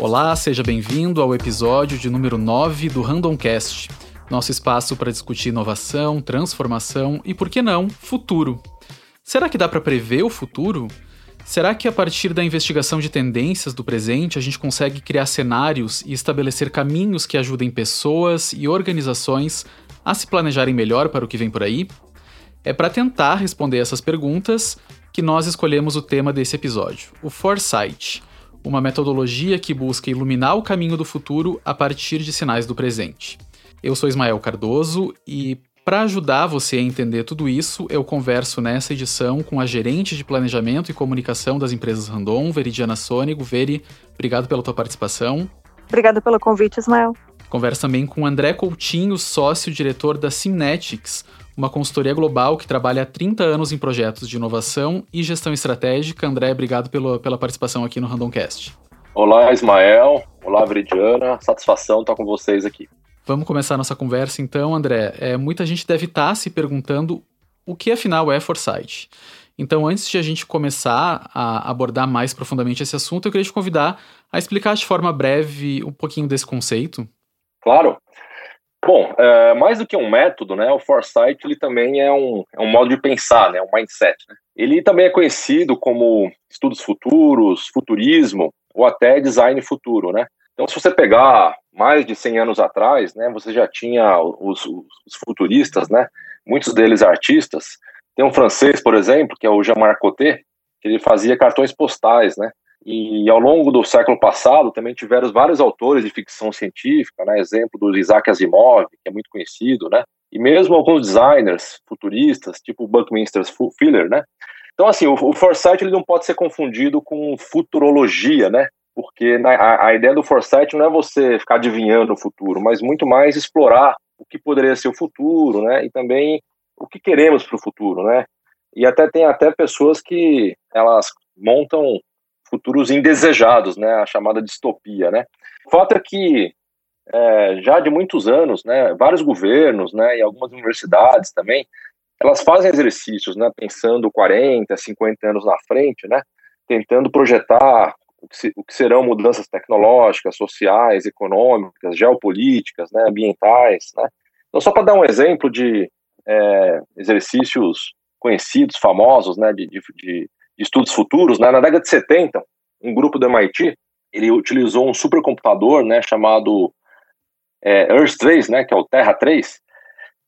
Olá, seja bem-vindo ao episódio de número 9 do Randomcast, nosso espaço para discutir inovação, transformação e, por que não, futuro. Será que dá para prever o futuro? Será que a partir da investigação de tendências do presente a gente consegue criar cenários e estabelecer caminhos que ajudem pessoas e organizações a se planejarem melhor para o que vem por aí? É para tentar responder essas perguntas que nós escolhemos o tema desse episódio, o Foresight, uma metodologia que busca iluminar o caminho do futuro a partir de sinais do presente. Eu sou Ismael Cardoso e para ajudar você a entender tudo isso, eu converso nessa edição com a gerente de planejamento e comunicação das empresas Randon, Veridiana Sônego. Veri, obrigado pela tua participação. Obrigado pelo convite, Ismael. Converso também com André Coutinho, sócio-diretor da Simnetics, uma consultoria global que trabalha há 30 anos em projetos de inovação e gestão estratégica. André, obrigado pelo, pela participação aqui no Randomcast. Olá, Ismael. Olá, Veridiana. Satisfação estar com vocês aqui. Vamos começar nossa conversa então, André. É, muita gente deve estar se perguntando o que afinal é Foresight. Então, antes de a gente começar a abordar mais profundamente esse assunto, eu queria te convidar a explicar de forma breve um pouquinho desse conceito. Claro. Bom, é, mais do que um método, né, o Foresight ele também é um, é um modo de pensar, né, um mindset. Né? Ele também é conhecido como estudos futuros, futurismo ou até design futuro, né? Então, se você pegar mais de 100 anos atrás, né, você já tinha os, os futuristas, né, muitos deles artistas. Tem um francês, por exemplo, que é o Jean-Marc Coté, que ele fazia cartões postais, né? E ao longo do século passado também tiveram vários autores de ficção científica, né? Exemplo do Isaac Asimov, que é muito conhecido, né? E mesmo alguns designers futuristas, tipo Buckminster Fuller, né? Então, assim, o, o Foresight ele não pode ser confundido com futurologia, né? porque a, a, ideia do foresight não é você ficar adivinhando o futuro, mas muito mais explorar o que poderia ser o futuro, né? E também o que queremos para o futuro, né? E até tem até pessoas que elas montam futuros indesejados, né? A chamada distopia, né? O fato é que é, já de muitos anos, né? Vários governos, né? E algumas universidades também, elas fazem exercícios, né? Pensando 40, 50 anos na frente, né? Tentando projetar o que, se, o que serão mudanças tecnológicas, sociais, econômicas, geopolíticas, né, ambientais. Né? Então, só para dar um exemplo de é, exercícios conhecidos, famosos, né, de, de, de, estudos futuros, né, na década de 70, um grupo do MIT ele utilizou um supercomputador né, chamado é, Earth 3, né, que é o Terra 3,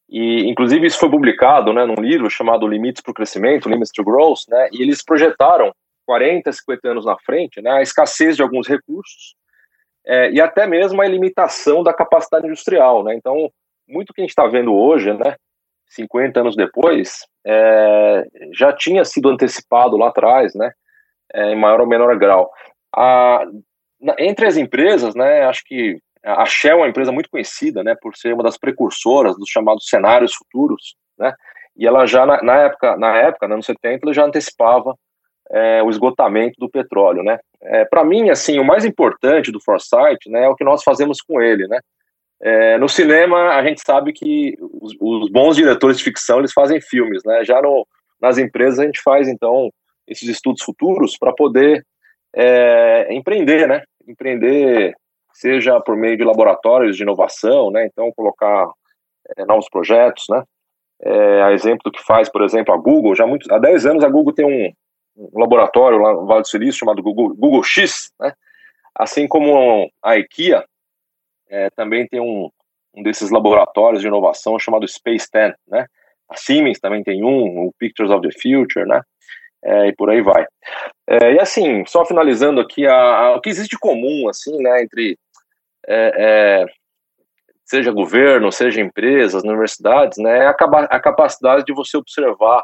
e inclusive isso foi publicado né, num livro chamado Limites para o Crescimento, Limits to Growth, né, e eles projetaram 40, 50 anos na frente, né, a escassez de alguns recursos é, e até mesmo a limitação da capacidade industrial. Né? Então, muito que a gente está vendo hoje, né, 50 anos depois, é, já tinha sido antecipado lá atrás, né, é, em maior ou menor grau. A, na, entre as empresas, né, acho que a Shell é uma empresa muito conhecida, né, por ser uma das precursoras dos chamados cenários futuros, né, e ela já na, na época, na época, anos 70, ela já antecipava é, o esgotamento do petróleo, né? É, Para mim, assim, o mais importante do Foresight, né, é o que nós fazemos com ele, né? É, no cinema, a gente sabe que os, os, bons diretores de ficção eles fazem filmes, né? Já no, nas empresas a gente faz então esses estudos futuros para poder é, empreender, né? Empreender, seja por meio de laboratórios de inovação, né? Então colocar é, novos projetos, né? É, a exemplo do que faz, por exemplo, a Google, já muito, há 10 anos a Google tem um, um laboratório lá no Vale do Silício chamado Google, Google X, né? assim como a IKEA é, também tem um, um desses laboratórios de inovação chamado Space 10, né? A Siemens também tem um, o Pictures of the Future, né? É, e por aí vai. É, e assim, só finalizando aqui, a, a, o que existe de comum, assim, né, entre é, é seja governo, seja empresas, universidades, né, é a, a capacidade de você observar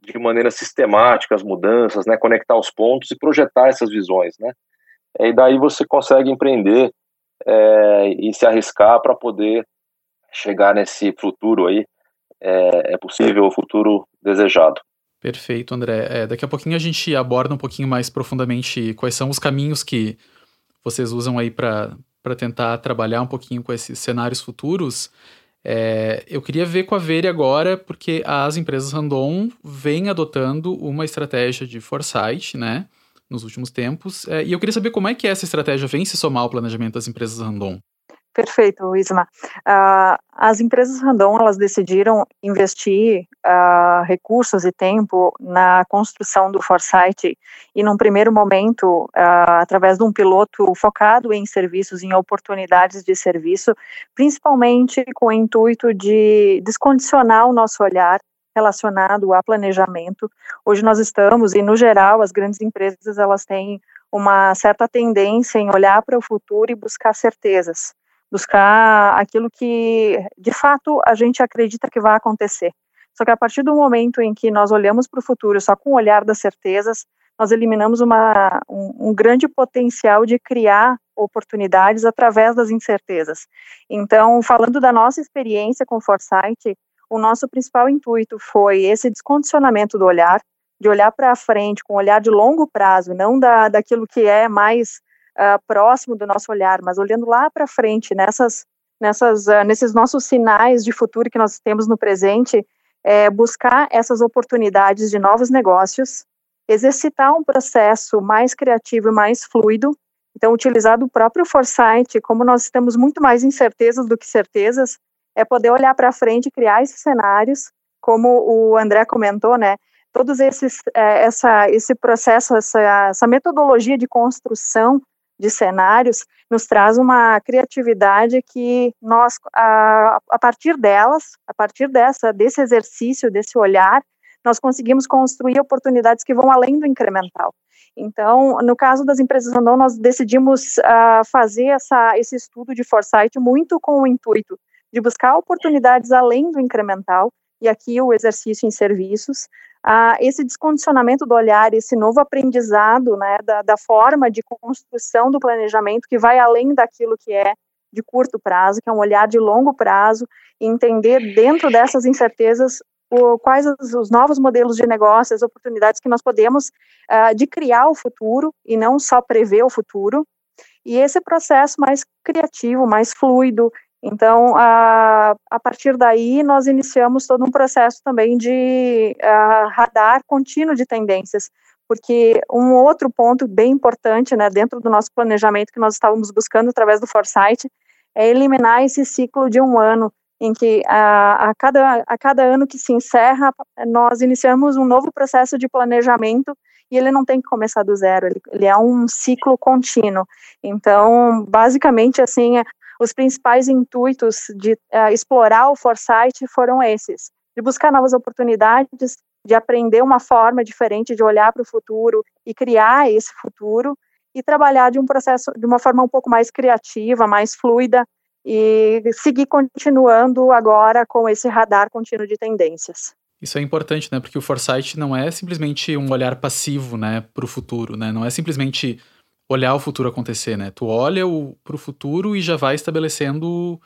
de maneira sistemática as mudanças, né, conectar os pontos e projetar essas visões, né. E daí você consegue empreender é, e se arriscar para poder chegar nesse futuro aí, é, é, possível o futuro desejado. Perfeito, André. É, daqui a pouquinho a gente aborda um pouquinho mais profundamente quais são os caminhos que vocês usam aí para tentar trabalhar um pouquinho com esses cenários futuros. É, eu queria ver com a Vere agora, porque as empresas random vêm adotando uma estratégia de foresight, né? Nos últimos tempos. É, e eu queria saber como é que essa estratégia vem se somar ao planejamento das empresas Randon. Perfeito, Isma. Uh, as empresas Randon elas decidiram investir uh, recursos e tempo na construção do Foresight e, num primeiro momento, uh, através de um piloto focado em serviços, em oportunidades de serviço, principalmente com o intuito de descondicionar o nosso olhar relacionado a planejamento. Hoje nós estamos, e no geral, as grandes empresas elas têm uma certa tendência em olhar para o futuro e buscar certezas buscar aquilo que de fato a gente acredita que vai acontecer. Só que a partir do momento em que nós olhamos para o futuro só com o olhar das certezas, nós eliminamos uma, um, um, grande potencial de criar oportunidades através das incertezas. Então, falando da nossa experiência com Foresight, o nosso principal intuito foi esse descondicionamento do olhar, de olhar para frente com um olhar de longo prazo, não da, daquilo que é mais uh, próximo do nosso olhar, mas olhando lá para frente, nessas, nessas, uh, nesses nossos sinais de futuro que nós temos no presente, é buscar essas oportunidades de novos negócios, exercitar um processo mais criativo e mais fluido. Então, utilizar o próprio foresight, como nós temos muito mais incertezas do que certezas, é poder olhar para frente e criar esses cenários, como o André comentou, né? Todos esses, é, essa, esse processo, essa, essa metodologia de construção de cenários nos traz uma criatividade que nós, a, a partir delas, a partir dessa, desse exercício, desse olhar, nós conseguimos construir oportunidades que vão além do incremental. Então, no caso das empresas Randon, nós decidimos uh, fazer essa, esse estudo de foresight muito com o intuito de buscar oportunidades além do incremental, e aqui o exercício em serviços, ah, esse descondicionamento do olhar, esse novo aprendizado né, da, da, forma de construção do planejamento que vai além daquilo que é de curto prazo, que é um olhar de longo prazo, e entender dentro dessas incertezas o, quais os, os, novos modelos de negócio, as oportunidades que nós podemos ah, de criar o futuro e não só prever o futuro. E esse processo mais criativo, mais fluido, então, a, a partir daí, nós iniciamos todo um processo também de a, radar contínuo de tendências, porque um outro ponto bem importante, né, dentro do nosso planejamento que nós estávamos buscando através do Foresight, é eliminar esse ciclo de um ano, em que a, a, cada, a cada ano que se encerra, nós iniciamos um novo processo de planejamento e ele não tem que começar do zero, ele, ele é um ciclo contínuo. Então, basicamente, assim, os principais intuitos de uh, explorar o foresight foram esses: de buscar novas oportunidades, de aprender uma forma diferente de olhar para o futuro e criar esse futuro, e trabalhar de um processo de uma forma um pouco mais criativa, mais fluida, e seguir continuando agora com esse radar contínuo de tendências. Isso é importante, né? Porque o foresight não é simplesmente um olhar passivo, né, para o futuro, né? Não é simplesmente olhar o futuro acontecer, né? Tu olha para o futuro e já vai estabelecendo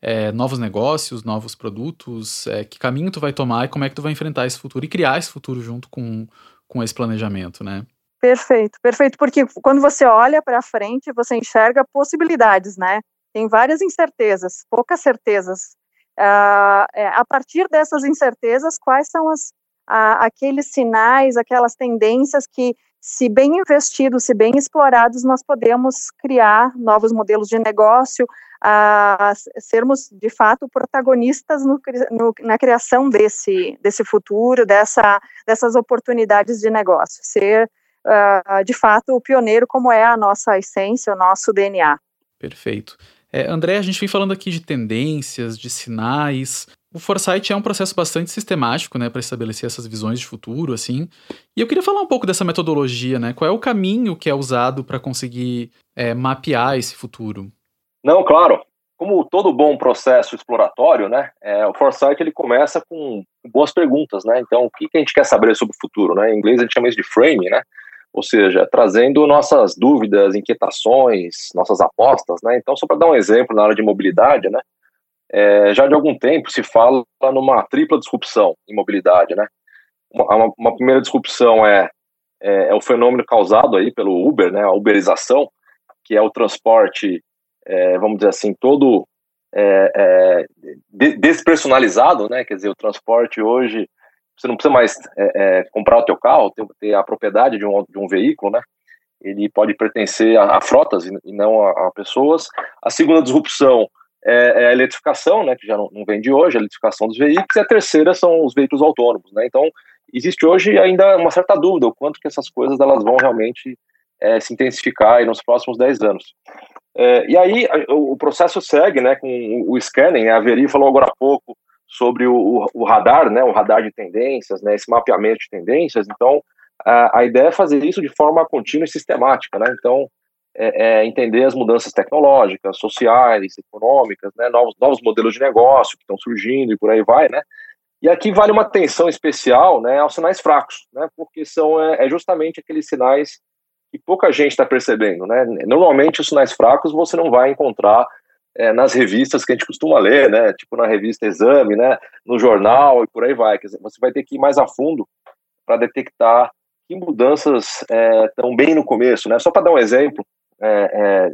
é, novos negócios, novos produtos, é, que caminho tu vai tomar e como é que tu vai enfrentar esse futuro e criar esse futuro junto com, com esse planejamento, né? Perfeito, perfeito, porque quando você olha para frente, você enxerga possibilidades, né? Tem várias incertezas, poucas certezas. Uh, é, a partir dessas incertezas, quais são as, uh, aqueles sinais, aquelas tendências que se bem investidos, se bem explorados, nós podemos criar novos modelos de negócio, a sermos de fato protagonistas no, no, na criação desse, desse futuro, dessa, dessas oportunidades de negócio, ser uh, de fato o pioneiro, como é a nossa essência, o nosso DNA. Perfeito. É, André, a gente vem falando aqui de tendências, de sinais, o foresight é um processo bastante sistemático, né, para estabelecer essas visões de futuro, assim. E eu queria falar um pouco dessa metodologia, né? Qual é o caminho que é usado para conseguir é, mapear esse futuro? Não, claro. Como todo bom processo exploratório, né, é, o foresight ele começa com boas perguntas, né? Então, o que, que a gente quer saber sobre o futuro, né? Em inglês a gente chama isso de framing, né? Ou seja, trazendo nossas dúvidas, inquietações, nossas apostas, né? Então, só para dar um exemplo na área de mobilidade, né? É, já de algum tempo se fala numa tripla disrupção em mobilidade, né? Uma, uma primeira disrupção é, é, é, o fenômeno causado aí pelo Uber, né? A uberização, que é o transporte, é, vamos dizer assim, todo é, é, despersonalizado, né? Quer dizer, o transporte hoje você não precisa mais é, comprar o teu carro, ter, ter a propriedade de um, de um veículo, né? ele pode pertencer a, a frotas e, não a, a, pessoas. A segunda disrupção é, é a eletrificação, né, que já não, não, vem de hoje, a eletrificação dos veículos, e a terceira são os veículos autônomos. Né? Então, existe hoje ainda uma certa dúvida o quanto que essas coisas elas vão realmente é, se intensificar nos próximos 10 anos. É, e aí o, o, processo segue né, com o, o scanning, a Veri falou agora há pouco sobre o, o, radar, né, o radar de tendências, né, esse mapeamento de tendências, então a, a ideia é fazer isso de forma contínua e sistemática, né, então é, é entender as mudanças tecnológicas, sociais, econômicas, né, novos, novos modelos de negócio que estão surgindo e por aí vai, né, e aqui vale uma atenção especial né, aos sinais fracos, né, porque são é, é justamente aqueles sinais que pouca gente está percebendo. Né? Normalmente, os sinais fracos você não vai encontrar é, nas revistas que a gente costuma ler, né? tipo na revista Exame, né? no jornal e por aí vai. Quer dizer, você vai ter que ir mais a fundo para detectar que mudanças estão é, bem no começo. Né? Só para dar um exemplo, é, é,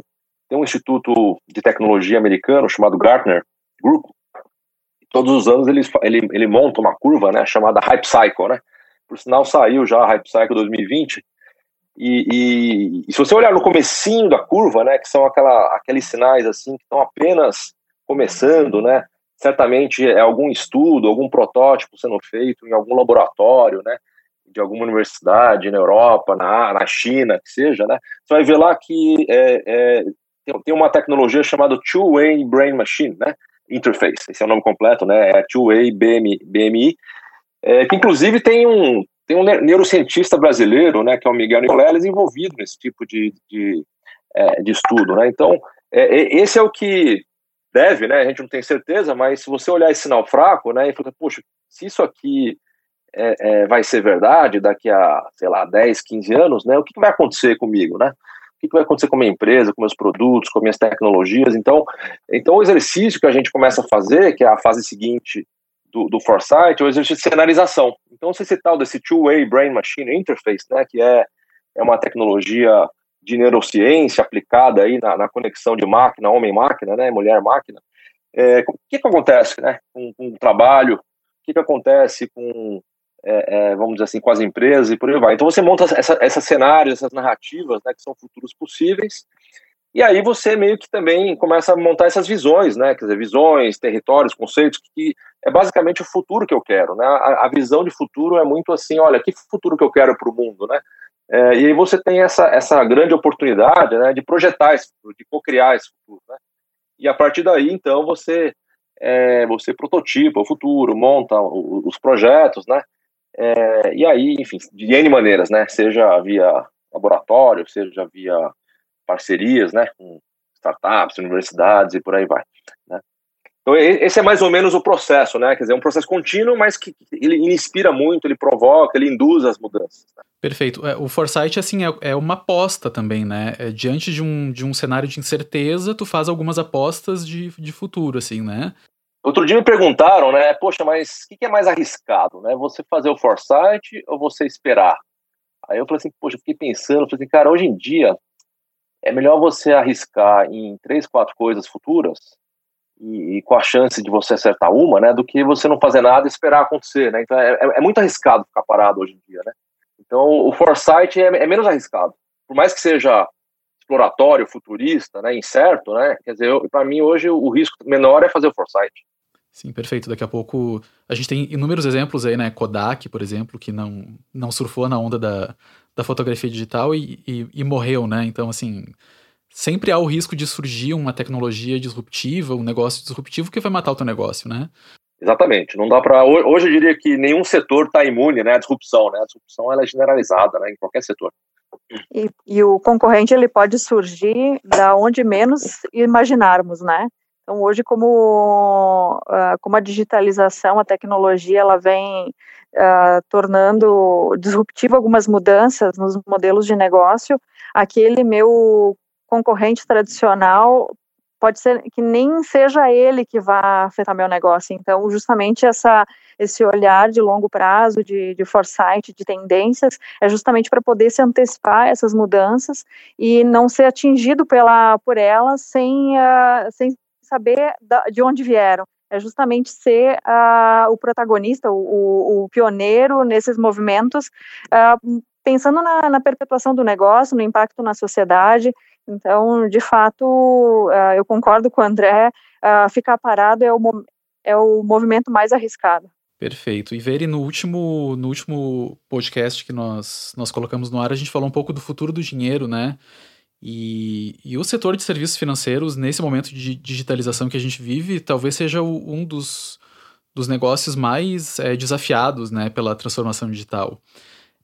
tem um instituto de tecnologia americano chamado Gartner Group, todos os anos ele, ele, ele monta uma curva, né, chamada Hype Cycle, né? Por sinal, saiu já a Hype Cycle 2020. E, e, e, se você olhar no comecinho da curva, né, que são aquela, aqueles sinais assim que estão apenas começando, né? Certamente é algum estudo, algum protótipo sendo feito em algum laboratório, né? De alguma universidade na Europa, na, na China, que seja, né? Você vai ver lá que é, é, tem, uma tecnologia chamada Two-Way Brain Machine, né? Interface, esse é o nome completo, né? É Two-Way BMI, BMI é, que inclusive tem um, tem um neurocientista brasileiro, né, que é o Miguel Nicoleles, envolvido nesse tipo de, de, é, de estudo, né? Então, é, esse é o que deve, né? A gente não tem certeza, mas se você olhar esse sinal fraco, né, e falar, poxa, se isso aqui é, é, vai ser verdade daqui a, sei lá, 10, 15 anos, né? O que, que vai acontecer comigo, né? o que vai acontecer com a minha empresa, com meus produtos, com minhas tecnologias. Então, então o exercício que a gente começa a fazer, que é a fase seguinte do, do Foresight, é o exercício de cenarização. Então, esse tal desse Two-Way Brain Machine Interface, né, que é, é uma tecnologia de neurociência aplicada aí na, na conexão de máquina, homem-máquina, né, mulher-máquina, é, o que, que acontece né, com, com o trabalho, o que, que acontece com é, é, vamos dizer assim, com as empresas e por aí vai. Então você monta essa, esses cenários, essas narrativas, né, que são futuros possíveis, e aí você meio que também começa a montar essas visões, né, quer dizer, visões, territórios, conceitos, que é basicamente o futuro que eu quero, né, a, a visão de futuro é muito assim, olha, que futuro que eu quero para o mundo, né, é, e aí você tem essa, essa grande oportunidade, né, de projetar esse futuro, de co-criar esse futuro, né, e a partir daí, então, você é, você prototipa o futuro, monta os projetos, né, é, e aí, enfim, de N maneiras, né? Seja via laboratório, seja via parcerias, né? Com startups, universidades e por aí vai. Né? Então, esse é mais ou menos o processo, né? Quer dizer, é um processo contínuo, mas que ele inspira muito, ele provoca, ele induz as mudanças. Né? Perfeito. É, o Foresight, assim, é, é uma aposta também, né? Diante de um, de um cenário de incerteza, tu faz algumas apostas de, de futuro, assim, né? Outro dia me perguntaram, né? Poxa, mas o que, é mais arriscado, né? Você fazer o foresight ou você esperar? Aí eu falei assim, poxa, fiquei pensando, falei assim, cara, hoje em dia é melhor você arriscar em três, quatro coisas futuras e, e, com a chance de você acertar uma, né? Do que você não fazer nada e esperar acontecer, né? Então é, é, é muito arriscado ficar parado hoje em dia, né? Então o foresight é, é menos arriscado, por mais que seja exploratório, futurista, né, incerto, né? Quer dizer, para mim hoje o risco menor é fazer o foresight. Sim, perfeito. Daqui a pouco a gente tem inúmeros exemplos aí, né? Kodak, por exemplo, que não, não surfou na onda da, da fotografia digital e, e, e morreu, né? Então, assim, sempre há o risco de surgir uma tecnologia disruptiva, um negócio disruptivo que vai matar o teu negócio, né? Exatamente. Não dá para hoje eu diria que nenhum setor está imune, né, à disrupção, né? A disrupção ela é generalizada, né, em qualquer setor. E, e, o concorrente ele pode surgir da onde menos imaginarmos, né? Então hoje como uh, como a digitalização, a tecnologia, ela vem uh, tornando disruptiva algumas mudanças nos modelos de negócio, aquele meu concorrente tradicional pode ser que nem seja ele que vá afetar meu negócio. Então, justamente essa, esse olhar de longo prazo, de, de foresight, de tendências, é justamente para poder se antecipar essas mudanças e não ser atingido pela, por elas sem, uh, sem saber de onde vieram. É justamente ser uh, o protagonista, o, o, pioneiro nesses movimentos, uh, pensando na, na, perpetuação do negócio, no impacto na sociedade. Então, de fato, uh, eu concordo com o André, ficar parado é o, é o movimento mais arriscado. Perfeito. E Veri, no último, no último podcast que nós, nós colocamos no ar, a gente falou um pouco do futuro do dinheiro, né? E, e o setor de serviços financeiros, nesse momento de digitalização que a gente vive, talvez seja o, um dos, dos negócios mais é, desafiados né, pela transformação digital.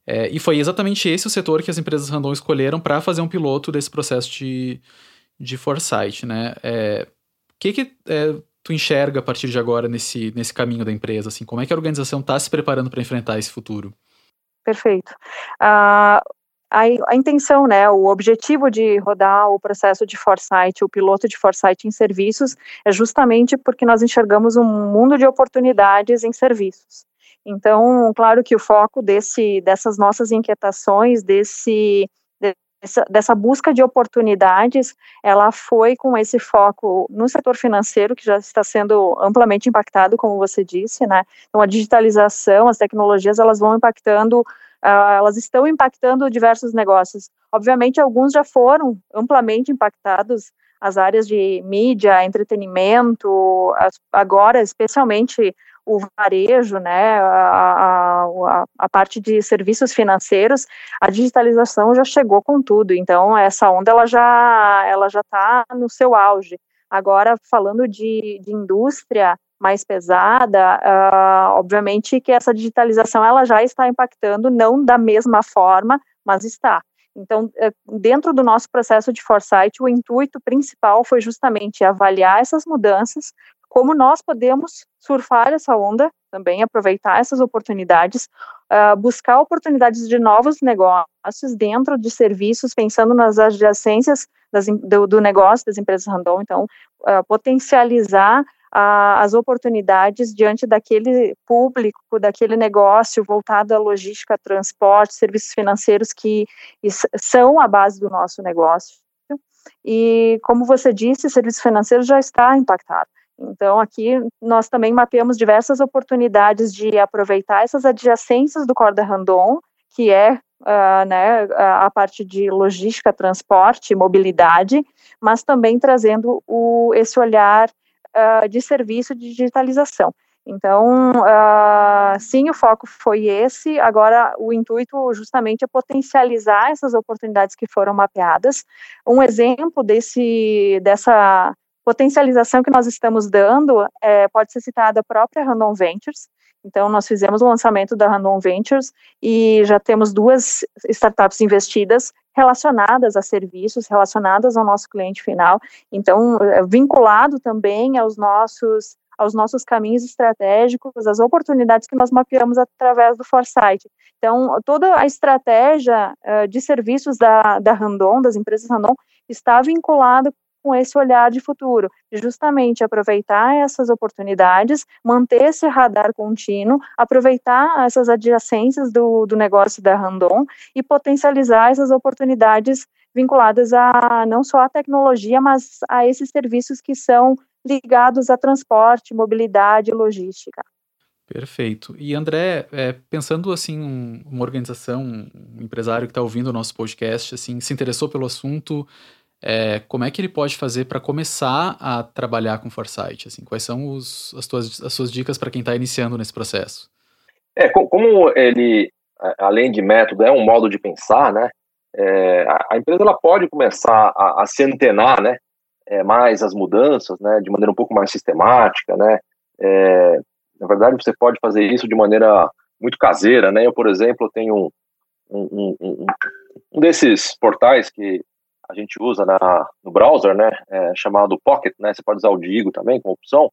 É, e foi exatamente esse o setor que as empresas Randon escolheram para fazer um piloto desse processo de, de foresight. Né? O é, que, que é, tu enxerga a partir de agora nesse, nesse caminho da empresa? Assim, como é que a organização está se preparando para enfrentar esse futuro? Perfeito. Uh, a, a, intenção, né, o objetivo de rodar o processo de foresight, o piloto de foresight em serviços, é justamente porque nós enxergamos um mundo de oportunidades em serviços. Então, claro que o foco desse, dessas nossas inquietações, desse, dessa, busca de oportunidades, ela foi com esse foco no setor financeiro, que já está sendo amplamente impactado, como você disse, né? Então, a digitalização, as tecnologias, elas vão impactando Uh, elas estão impactando diversos negócios. Obviamente, alguns já foram amplamente impactados, as áreas de mídia, entretenimento, as, agora, especialmente o varejo, né, a, a, a, parte de serviços financeiros, a digitalização já chegou com tudo. Então essa onda ela já ela já está no seu auge. Agora falando de, de indústria mais pesada, uh, obviamente que essa digitalização ela já está impactando, não da mesma forma, mas está. Então, eh, dentro do nosso processo de foresight, o intuito principal foi justamente avaliar essas mudanças, como nós podemos surfar essa onda também, aproveitar essas oportunidades, uh, buscar oportunidades de novos negócios dentro de serviços, pensando nas adjacências das, do, do, negócio das empresas random, então, uh, potencializar uh, as oportunidades diante daquele público, daquele negócio voltado à logística, transporte, serviços financeiros que são a base do nosso negócio. E, como você disse, serviço financeiro já está impactado. Então, aqui nós também mapeamos diversas oportunidades de aproveitar essas adjacências do Corda Randon, que é uh, né, a parte de logística, transporte, mobilidade, mas também trazendo o, esse olhar uh, de serviço de digitalização. Então, uh, sim, o foco foi esse. Agora, o intuito justamente é potencializar essas oportunidades que foram mapeadas. Um exemplo desse, dessa potencialização que nós estamos dando é, pode ser citada a própria Random Ventures. Então, nós fizemos o lançamento da Random Ventures e já temos duas startups investidas relacionadas a serviços, relacionadas ao nosso cliente final. Então, é, vinculado também aos nossos aos nossos caminhos estratégicos, as oportunidades que nós mapeamos através do Foresight. Então, toda a estratégia uh, de serviços da, da Randon, das empresas Randon, está vinculada com esse olhar de futuro, justamente aproveitar essas oportunidades, manter esse radar contínuo, aproveitar essas adjacências do, do negócio da Randon e potencializar essas oportunidades vinculadas a não só a tecnologia, mas a esses serviços que são ligados a transporte, mobilidade logística. Perfeito. E André, é, pensando assim, uma organização, um empresário que está ouvindo o nosso podcast, assim, se interessou pelo assunto, é, como é que ele pode fazer para começar a trabalhar com Foresight? Assim, quais são os, as, tuas, as suas dicas para quem está iniciando nesse processo? É, como ele, além de método, é um modo de pensar, né? É, a empresa ela pode começar a, a se antenar, né? É, mais as mudanças, né? De maneira um pouco mais sistemática, né? É, na verdade, você pode fazer isso de maneira muito caseira, né? Eu, por exemplo, tenho um, um, um, um desses portais que a gente usa na, no browser, né, é, chamado Pocket, né, você pode usar o Digo também como opção,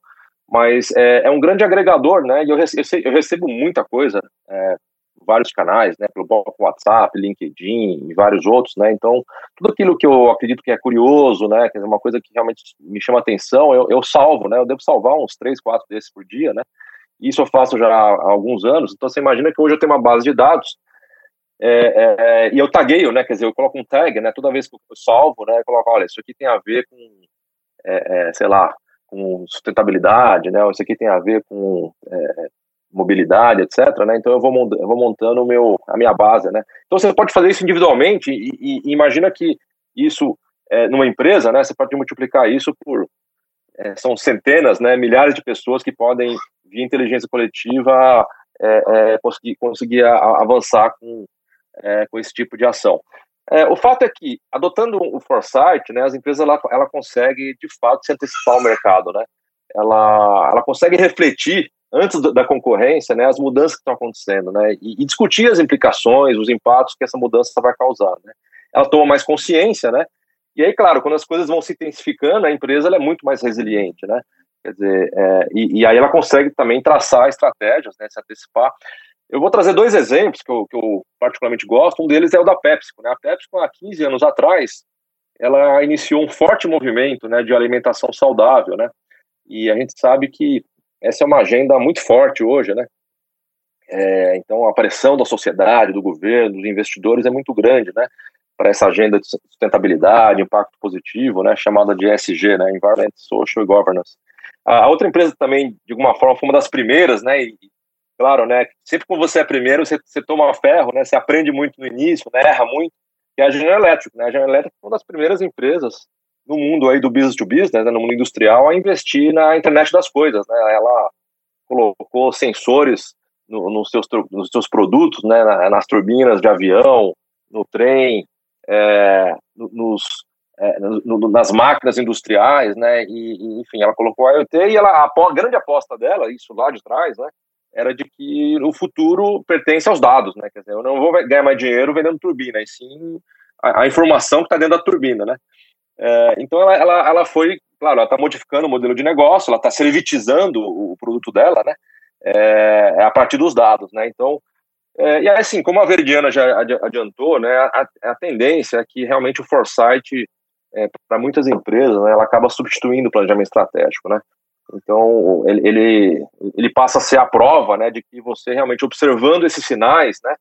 mas é, é um grande agregador, né, e eu, recebo, eu recebo muita coisa, é, vários canais, né, pelo WhatsApp, LinkedIn e vários outros, né, então tudo aquilo que eu acredito que é curioso, né, que é uma coisa que realmente me chama atenção, eu, eu salvo, né, eu devo salvar uns três, quatro desses por dia, né, isso eu faço já há alguns anos, então você imagina que hoje eu tenho uma base de dados é, é, é, e eu tagueio, né? Quer dizer, eu coloco um tag, né? Toda vez que eu salvo, né? Eu coloco, olha, isso aqui tem a ver com, é, é sei lá, com sustentabilidade, né? Isso aqui tem a ver com mobilidade, etc. Né? Então eu vou, eu vou montando meu, a minha base. Né? Então você pode fazer isso individualmente e, e, imagina que isso é, numa empresa, né, você pode multiplicar isso por é, são centenas, né, milhares de pessoas que podem via inteligência coletiva é, é conseguir, conseguir avançar com, é, com esse tipo de ação. É, o fato é que, adotando o foresight, né, as empresas ela, ela consegue de fato se antecipar ao mercado, né? Ela, ela consegue refletir antes da concorrência, né, as mudanças que estão acontecendo, né, e, e, discutir as implicações, os impactos que essa mudança vai causar, né. Ela toma mais consciência, né, e aí, claro, quando as coisas vão se intensificando, a empresa é muito mais resiliente, né, quer dizer, é, e, e, aí ela consegue também traçar estratégias, né, se antecipar. Eu vou trazer dois exemplos que eu, que eu particularmente gosto, um deles é o da PepsiCo, né, a PepsiCo há 15 anos atrás, ela iniciou um forte movimento, né, de alimentação saudável, né, e a gente sabe que essa é uma agenda muito forte hoje, né? É, então, a pressão da sociedade, do governo, dos investidores é muito grande, né? Para essa agenda de sustentabilidade, impacto positivo, né? Chamada de ESG, né? Environment, Social Governance. A outra empresa também, de alguma forma, foi uma das primeiras, né? Claro, né? Sempre quando você é primeiro, você, você toma ferro, né? Você aprende muito no início, né? Erra muito. É a General Electric, né? A General Electric foi uma das primeiras empresas no mundo aí do business to business, né, no mundo industrial, a investir na internet das coisas, né? Ela colocou sensores no, nos, seus, nos seus produtos, né, nas turbinas de avião, no trem, é, nos, é, no, nas máquinas industriais, né, e, e, enfim, ela colocou a IoT e ela, a, grande aposta dela, isso lá de trás, né, era de que o futuro pertence aos dados, né, quer dizer, eu não vou ganhar mais dinheiro vendendo turbina, e sim a, a informação que está dentro da turbina, né, é, então ela, ela, ela foi, claro, ela está modificando o modelo de negócio, ela está servitizando o, produto dela, né? É, é, a partir dos dados, né? Então, é, e assim, como a Veridiana já adiantou, né? A, a tendência é que realmente o foresight é, para muitas empresas, né, ela acaba substituindo o planejamento estratégico, né? Então, ele, ele, ele passa a ser a prova, né, de que você realmente observando esses sinais, né,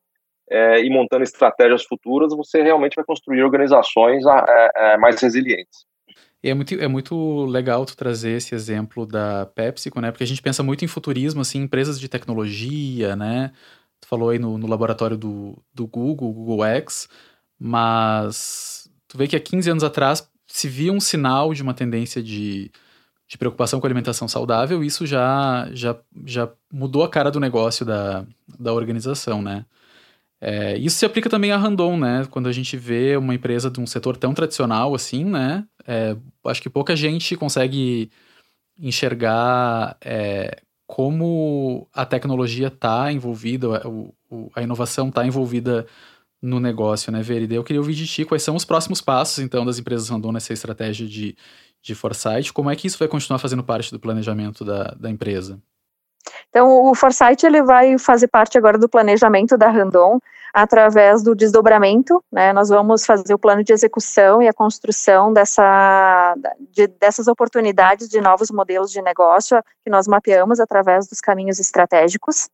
é, e montando estratégias futuras, você realmente vai construir organizações é, é, mais resilientes. E é muito, é muito legal tu trazer esse exemplo da PepsiCo, né? Porque a gente pensa muito em futurismo, assim, empresas de tecnologia, né? Tu falou aí no, no laboratório do, do Google, Google X, mas tu vê que há 15 anos atrás se via um sinal de uma tendência de, de preocupação com alimentação saudável, isso já, já, já mudou a cara do negócio da, da organização, né? É, isso se aplica também a Randon, né? Quando a gente vê uma empresa de um setor tão tradicional assim, né? É, acho que pouca gente consegue enxergar é, como a tecnologia está envolvida, o, o, a inovação está envolvida no negócio, né, Veride? Eu queria ouvir de ti quais são os próximos passos, então, das empresas Randon nessa estratégia de, de foresight, como é que isso vai continuar fazendo parte do planejamento da, da empresa? Então, o Foresight ele vai fazer parte agora do planejamento da Randon através do desdobramento, né? Nós vamos fazer o plano de execução e a construção dessa, de, dessas oportunidades de novos modelos de negócio que nós mapeamos através dos caminhos estratégicos.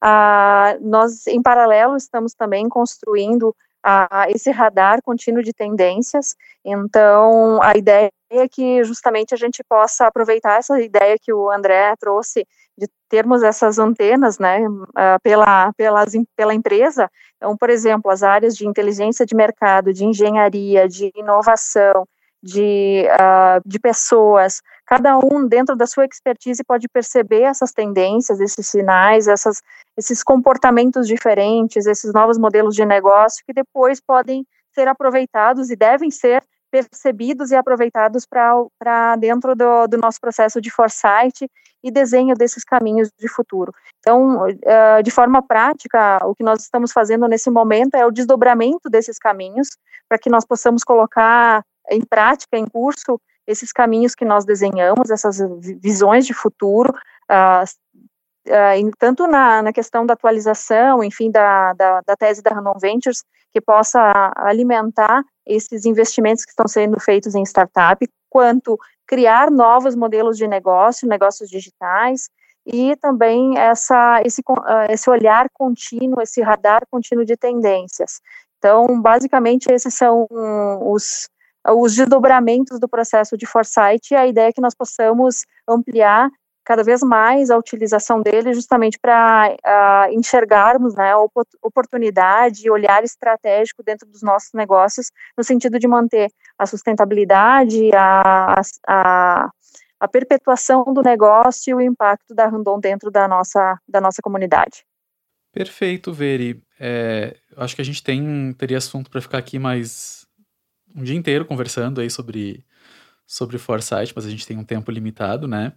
Ah, nós, em paralelo, estamos também construindo ah, esse radar contínuo de tendências. Então, a ideia é que justamente a gente possa aproveitar essa ideia que o André trouxe de termos essas antenas, né, uh, pela, pelas, pela empresa. Então, por exemplo, as áreas de inteligência de mercado, de engenharia, de inovação, de, uh, de pessoas, cada um dentro da sua expertise pode perceber essas tendências, esses sinais, essas, esses comportamentos diferentes, esses novos modelos de negócio que depois podem ser aproveitados e devem ser percebidos e aproveitados para dentro do, do, nosso processo de foresight e desenho desses caminhos de futuro. Então, uh, de forma prática, o que nós estamos fazendo nesse momento é o desdobramento desses caminhos para que nós possamos colocar em prática, em curso, esses caminhos que nós desenhamos, essas visões de futuro, uh, uh, tanto na, na, questão da atualização, enfim, da, da, da tese da Random Ventures, que possa alimentar esses investimentos que estão sendo feitos em startup, quanto criar novos modelos de negócio, negócios digitais, e também essa, esse, ah, esse olhar contínuo, esse radar contínuo de tendências. Então, basicamente, esses são os, os desdobramentos do processo de foresight, e a ideia é que nós possamos ampliar cada vez mais a utilização dele justamente para uh, enxergarmos né, a oportunidade e olhar estratégico dentro dos nossos negócios, no sentido de manter a sustentabilidade, a, a, a perpetuação do negócio e o impacto da Randon dentro da nossa, da nossa comunidade. Perfeito, Veri. É, acho que a gente tem teria assunto para ficar aqui mais um dia inteiro conversando aí sobre sobre Foresight, mas a gente tem um tempo limitado, né?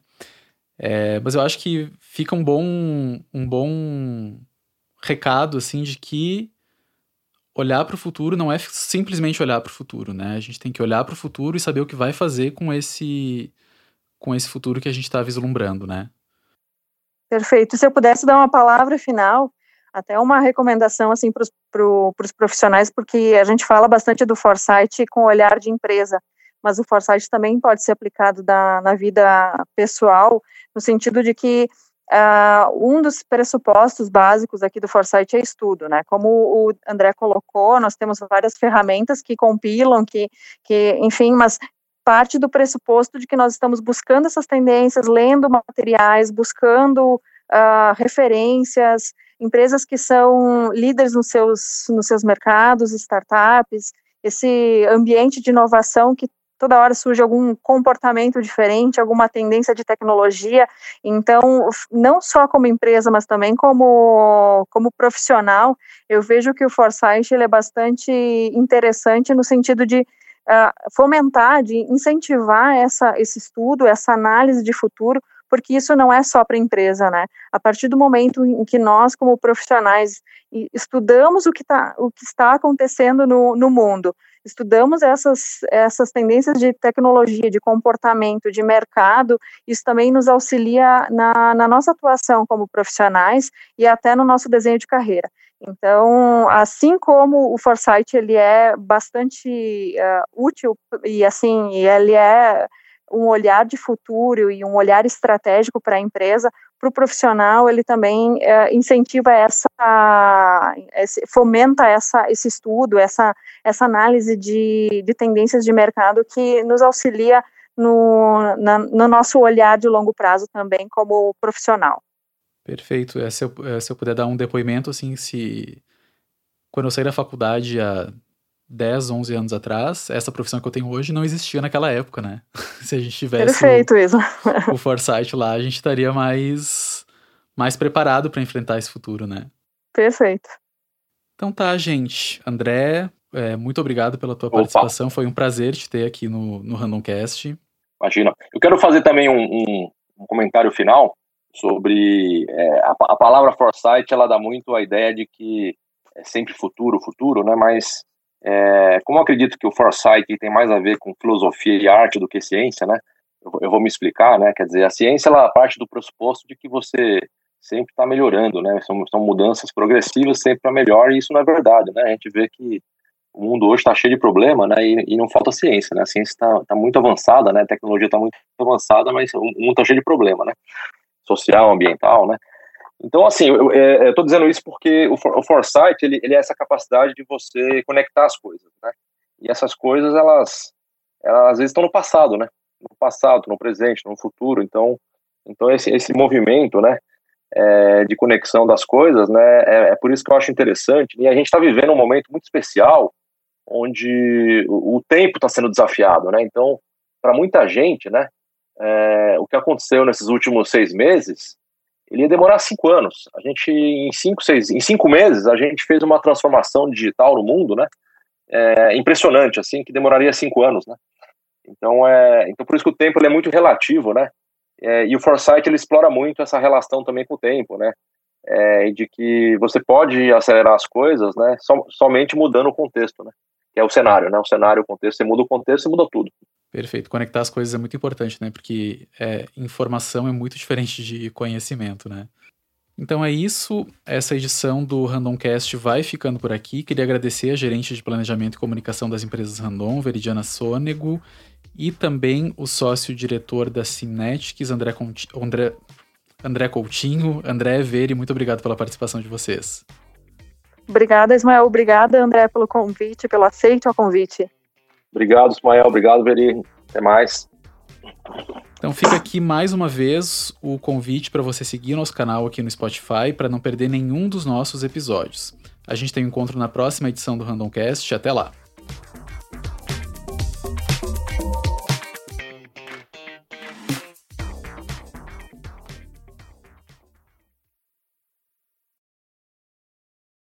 É, mas eu acho que fica um bom, um bom recado, assim, de que olhar para o futuro não é simplesmente olhar para o futuro, né? A gente tem que olhar para o futuro e saber o que vai fazer com esse, com esse futuro que a gente está vislumbrando, né? Perfeito. Se eu pudesse dar uma palavra final, até uma recomendação assim para os pro, profissionais, porque a gente fala bastante do foresight com olhar de empresa mas o foresight também pode ser aplicado na, na vida pessoal, no sentido de que uh, um dos pressupostos básicos aqui do foresight é estudo, né? Como o André colocou, nós temos várias ferramentas que compilam, que, que enfim, mas parte do pressuposto de que nós estamos buscando essas tendências, lendo materiais, buscando uh, referências, empresas que são líderes nos seus, nos seus mercados, startups, esse ambiente de inovação que toda hora surge algum comportamento diferente, alguma tendência de tecnologia. Então, não só como empresa, mas também como, como profissional, eu vejo que o Foresight ele é bastante interessante no sentido de uh, fomentar, de incentivar essa, esse estudo, essa análise de futuro, porque isso não é só para a empresa, né? A partir do momento em que nós, como profissionais, estudamos o que, tá, o que está acontecendo no, no mundo, estudamos essas, essas tendências de tecnologia, de comportamento, de mercado, isso também nos auxilia na, na nossa atuação como profissionais e até no nosso desenho de carreira. Então, assim como o Foresight ele é bastante uh, útil e assim ele é um olhar de futuro e um olhar estratégico para a empresa, para o profissional ele também é, incentiva essa, esse, fomenta essa, esse estudo, essa, essa análise de, de tendências de mercado que nos auxilia no, na, no nosso olhar de longo prazo também como profissional. Perfeito. É, se, eu, é, se eu puder dar um depoimento, assim, se quando eu saí da faculdade há 10, 11 anos atrás, essa profissão que eu tenho hoje não existia naquela época, né? Se a gente tivesse Perfeito, o, o foresight lá, a gente estaria mais, mais preparado para enfrentar esse futuro, né? Perfeito. Então tá, gente. André, é, muito obrigado pela tua Opa. participação. Foi um prazer te ter aqui no, no Randomcast. Imagina. Eu quero fazer também um, um, um comentário final sobre é, a, a, palavra foresight. Ela dá muito a ideia de que é sempre futuro, futuro, né? Mas é, como eu acredito que o foresight tem mais a ver com filosofia e arte do que ciência, né? Eu, eu vou me explicar, né? Quer dizer, a ciência ela parte do pressuposto de que você sempre está melhorando, né? São, são mudanças progressivas sempre para melhor e isso não é verdade, né? A gente vê que o mundo hoje está cheio de problema, né? E, e, não falta ciência, né? A ciência está tá muito avançada, né? A tecnologia está muito avançada, mas o mundo está cheio de problema, né? Social, ambiental, né? Então, assim, eu é, estou dizendo isso porque o, o foresight, ele, ele é essa capacidade de você conectar as coisas, né? E essas coisas, elas, elas às vezes estão no passado, né? No passado, no presente, no futuro. Então, então esse, esse movimento, né? É, de conexão das coisas, né? É, é, por isso que eu acho interessante. E a gente está vivendo um momento muito especial, onde o, o tempo está sendo desafiado, né? Então, para muita gente, né? É, o que aconteceu nesses últimos seis meses ele ia demorar cinco anos. A gente, em cinco, seis, em cinco meses, a gente fez uma transformação digital no mundo, né? É, impressionante, assim, que demoraria cinco anos, né? Então, é, então por isso que o tempo é muito relativo, né? É, e o Foresight, ele explora muito essa relação também com o tempo, né? É, de que você pode acelerar as coisas, né? So, somente mudando o contexto, né? Que é o cenário, né? O cenário, o contexto, você muda o contexto, você muda tudo. Perfeito. Conectar as coisas é muito importante, né? Porque é, informação é muito diferente de conhecimento, né? Então é isso. Essa edição do Randomcast vai ficando por aqui. Queria agradecer a gerente de planejamento e comunicação das empresas Random, Veridiana Sônego, e também o sócio-diretor da Simnetics, André, Conti André, André Coutinho. André Veri, muito obrigado pela participação de vocês. Obrigada, Ismael. Obrigada, André, pelo convite, pelo aceito ao convite. Obrigado, Ismael. Obrigado, Veri. Até mais. Então fica aqui mais uma vez o convite para você seguir nosso canal aqui no Spotify para não perder nenhum dos nossos episódios. A gente tem um encontro na próxima edição do Randomcast. Até lá!